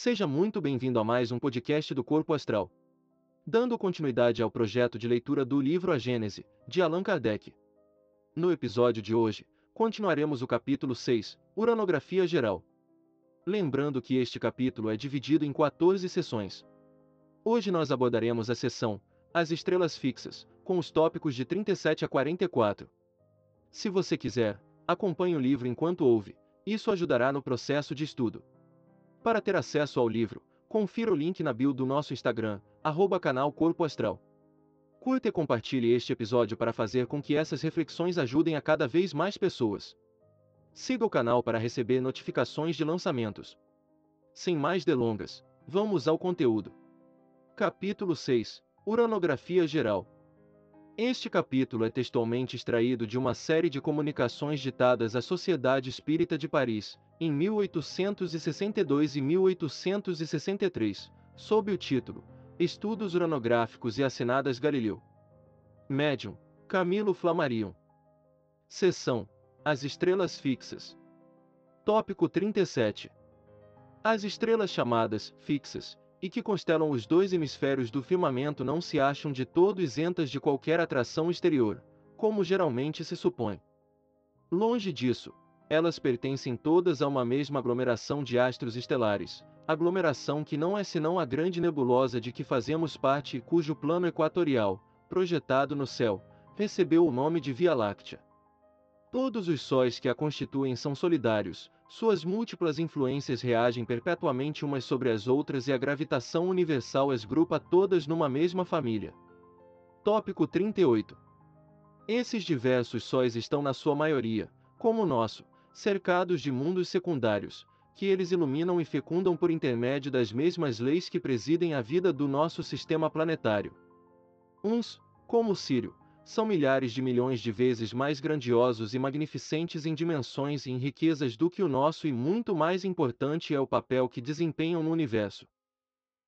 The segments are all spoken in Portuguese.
Seja muito bem-vindo a mais um podcast do Corpo Astral. Dando continuidade ao projeto de leitura do livro A Gênese, de Allan Kardec. No episódio de hoje, continuaremos o capítulo 6, Uranografia Geral. Lembrando que este capítulo é dividido em 14 sessões. Hoje nós abordaremos a sessão As Estrelas Fixas, com os tópicos de 37 a 44. Se você quiser, acompanhe o livro enquanto ouve, isso ajudará no processo de estudo. Para ter acesso ao livro, confira o link na bio do nosso Instagram, arroba canal Corpo Astral. Curta e compartilhe este episódio para fazer com que essas reflexões ajudem a cada vez mais pessoas. Siga o canal para receber notificações de lançamentos. Sem mais delongas, vamos ao conteúdo. Capítulo 6 Uranografia Geral Este capítulo é textualmente extraído de uma série de comunicações ditadas à Sociedade Espírita de Paris, em 1862 e 1863, sob o título Estudos Uranográficos e Assinadas Galileu. Médium, Camilo Flammarion. Seção As Estrelas Fixas. Tópico 37. As estrelas chamadas fixas, e que constelam os dois hemisférios do firmamento não se acham de todo isentas de qualquer atração exterior, como geralmente se supõe. Longe disso, elas pertencem todas a uma mesma aglomeração de astros estelares, aglomeração que não é senão a grande nebulosa de que fazemos parte e cujo plano equatorial, projetado no céu, recebeu o nome de Via Láctea. Todos os sóis que a constituem são solidários, suas múltiplas influências reagem perpetuamente umas sobre as outras e a gravitação universal as grupa todas numa mesma família. Tópico 38. Esses diversos sóis estão na sua maioria, como o nosso, cercados de mundos secundários, que eles iluminam e fecundam por intermédio das mesmas leis que presidem a vida do nosso sistema planetário. Uns, como o Sírio, são milhares de milhões de vezes mais grandiosos e magnificentes em dimensões e em riquezas do que o nosso e muito mais importante é o papel que desempenham no universo.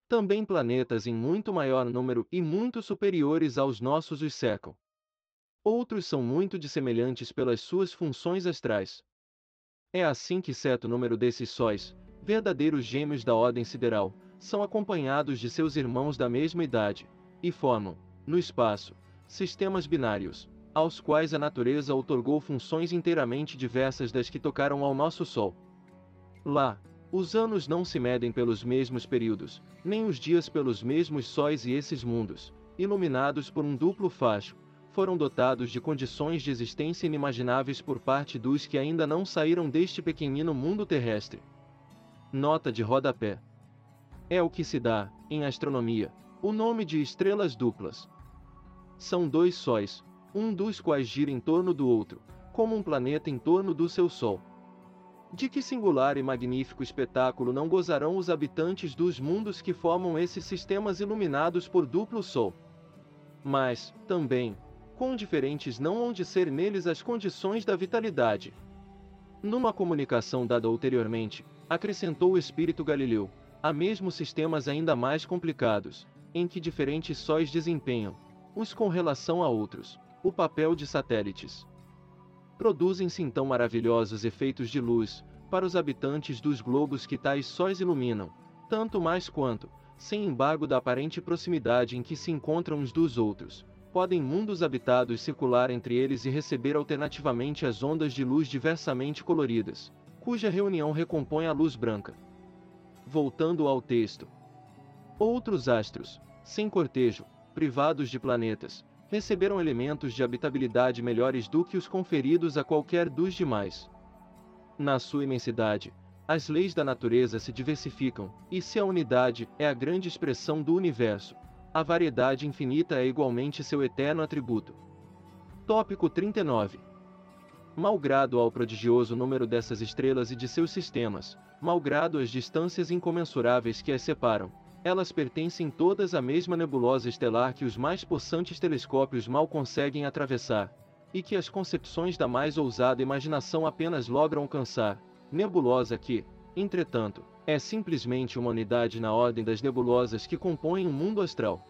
Também planetas em muito maior número e muito superiores aos nossos os cercam. Outros são muito dissemelhantes pelas suas funções astrais. É assim que certo número desses sóis, verdadeiros gêmeos da ordem sideral, são acompanhados de seus irmãos da mesma idade, e formam, no espaço, sistemas binários, aos quais a natureza outorgou funções inteiramente diversas das que tocaram ao nosso Sol. Lá, os anos não se medem pelos mesmos períodos, nem os dias pelos mesmos sóis e esses mundos, iluminados por um duplo facho, foram dotados de condições de existência inimagináveis por parte dos que ainda não saíram deste pequenino mundo terrestre. Nota de rodapé. É o que se dá, em astronomia, o nome de estrelas duplas. São dois sóis, um dos quais gira em torno do outro, como um planeta em torno do seu Sol. De que singular e magnífico espetáculo não gozarão os habitantes dos mundos que formam esses sistemas iluminados por duplo Sol? Mas, também, quão diferentes não hão de ser neles as condições da vitalidade. Numa comunicação dada ulteriormente, acrescentou o espírito Galileu, há mesmo sistemas ainda mais complicados, em que diferentes sóis desempenham, uns com relação a outros, o papel de satélites. Produzem-se então maravilhosos efeitos de luz, para os habitantes dos globos que tais sóis iluminam, tanto mais quanto, sem embargo da aparente proximidade em que se encontram uns dos outros, podem mundos habitados circular entre eles e receber alternativamente as ondas de luz diversamente coloridas, cuja reunião recompõe a luz branca. Voltando ao texto. Outros astros, sem cortejo, privados de planetas, receberam elementos de habitabilidade melhores do que os conferidos a qualquer dos demais. Na sua imensidade, as leis da natureza se diversificam, e se a unidade é a grande expressão do universo, a variedade infinita é igualmente seu eterno atributo. Tópico 39. Malgrado ao prodigioso número dessas estrelas e de seus sistemas, malgrado as distâncias incomensuráveis que as separam, elas pertencem todas à mesma nebulosa estelar que os mais possantes telescópios mal conseguem atravessar, e que as concepções da mais ousada imaginação apenas logram alcançar, nebulosa que, entretanto, é simplesmente uma unidade na ordem das nebulosas que compõem o mundo astral.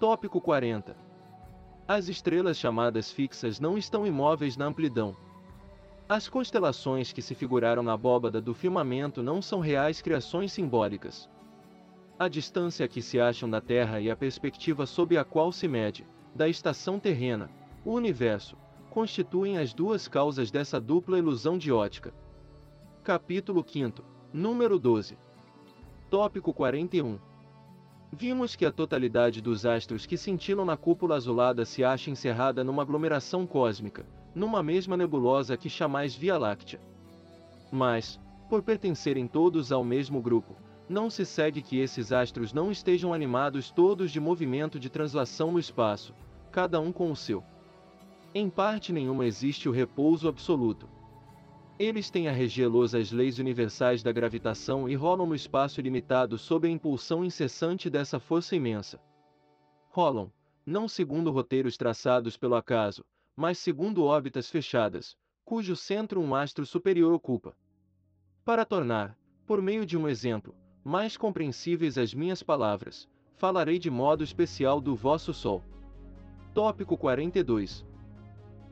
Tópico 40. As estrelas chamadas fixas não estão imóveis na amplidão. As constelações que se figuraram na abóbada do firmamento não são reais criações simbólicas. A distância que se acham da Terra e a perspectiva sob a qual se mede, da estação terrena, o universo, constituem as duas causas dessa dupla ilusão de ótica. Capítulo 5, número 12. Tópico 41. Vimos que a totalidade dos astros que cintilam na cúpula azulada se acha encerrada numa aglomeração cósmica, numa mesma nebulosa que chamais Via Láctea. Mas, por pertencerem todos ao mesmo grupo, não se segue que esses astros não estejam animados todos de movimento de translação no espaço, cada um com o seu. Em parte nenhuma existe o repouso absoluto. Eles têm a regelos as leis universais da gravitação e rolam no espaço ilimitado sob a impulsão incessante dessa força imensa. Rolam, não segundo roteiros traçados pelo acaso, mas segundo órbitas fechadas, cujo centro um astro superior ocupa. Para tornar, por meio de um exemplo, mais compreensíveis as minhas palavras, falarei de modo especial do vosso Sol. Tópico 42.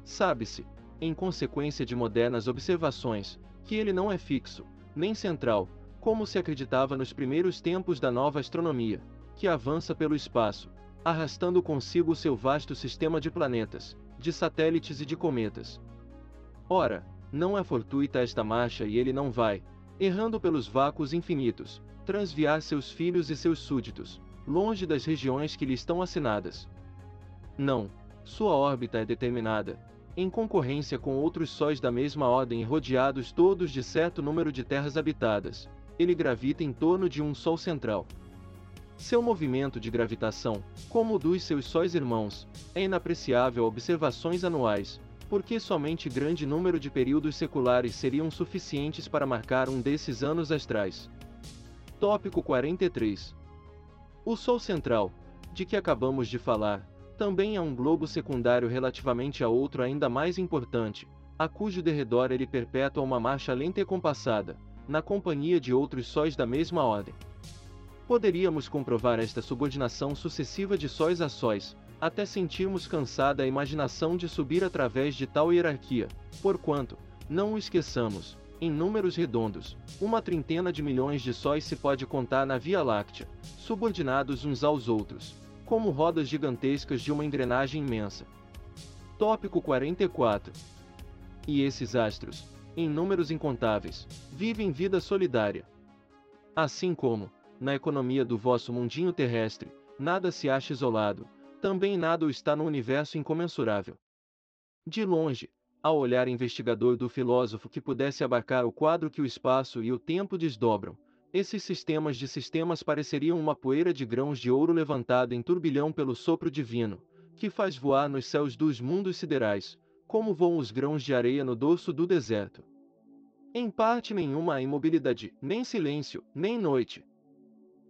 Sabe-se, em consequência de modernas observações, que ele não é fixo, nem central, como se acreditava nos primeiros tempos da nova astronomia, que avança pelo espaço, arrastando consigo seu vasto sistema de planetas, de satélites e de cometas. Ora, não é fortuita esta marcha e ele não vai, errando pelos vácuos infinitos, transviar seus filhos e seus súditos, longe das regiões que lhe estão assinadas. Não, sua órbita é determinada, em concorrência com outros sóis da mesma ordem e rodeados todos de certo número de terras habitadas, ele gravita em torno de um Sol central. Seu movimento de gravitação, como o dos seus sóis irmãos, é inapreciável a observações anuais, porque somente grande número de períodos seculares seriam suficientes para marcar um desses anos astrais. Tópico 43 O Sol central, de que acabamos de falar, também é um globo secundário relativamente a outro ainda mais importante, a cujo derredor ele perpetua uma marcha lenta e compassada, na companhia de outros sóis da mesma ordem. Poderíamos comprovar esta subordinação sucessiva de sóis a sóis, até sentirmos cansada a imaginação de subir através de tal hierarquia, porquanto, não o esqueçamos, em números redondos, uma trintena de milhões de sóis se pode contar na Via Láctea, subordinados uns aos outros, como rodas gigantescas de uma engrenagem imensa. Tópico 44. E esses astros, em números incontáveis, vivem vida solidária. Assim como, na economia do vosso mundinho terrestre, nada se acha isolado, também nada o está no universo incomensurável. De longe, ao olhar investigador do filósofo que pudesse abarcar o quadro que o espaço e o tempo desdobram, esses sistemas de sistemas pareceriam uma poeira de grãos de ouro levantada em turbilhão pelo sopro divino, que faz voar nos céus dos mundos siderais, como voam os grãos de areia no dorso do deserto. Em parte nenhuma imobilidade, nem silêncio, nem noite.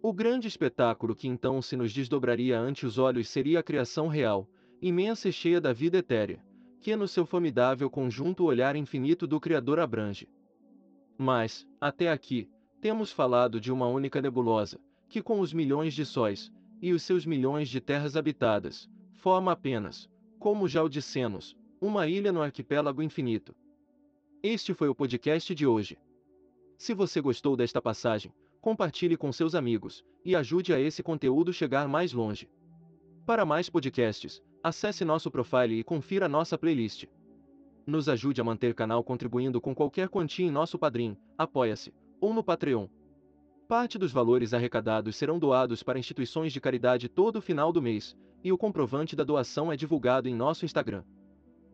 O grande espetáculo que então se nos desdobraria ante os olhos seria a criação real, imensa e cheia da vida etérea, que no seu formidável conjunto o olhar infinito do Criador abrange. Mas, até aqui, temos falado de uma única nebulosa, que com os milhões de sóis, e os seus milhões de terras habitadas, forma apenas, como já o dissemos, uma ilha no arquipélago infinito. Este foi o podcast de hoje. Se você gostou desta passagem, compartilhe com seus amigos e ajude a esse conteúdo chegar mais longe. Para mais podcasts, acesse nosso profile e confira nossa playlist. Nos ajude a manter o canal contribuindo com qualquer quantia em nosso Padrim, Apoia-se, ou no Patreon. Parte dos valores arrecadados serão doados para instituições de caridade todo final do mês, e o comprovante da doação é divulgado em nosso Instagram.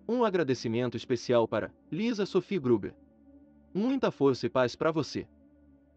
Um agradecimento especial para Lisa Sophie Gruber. Muita força e paz para você.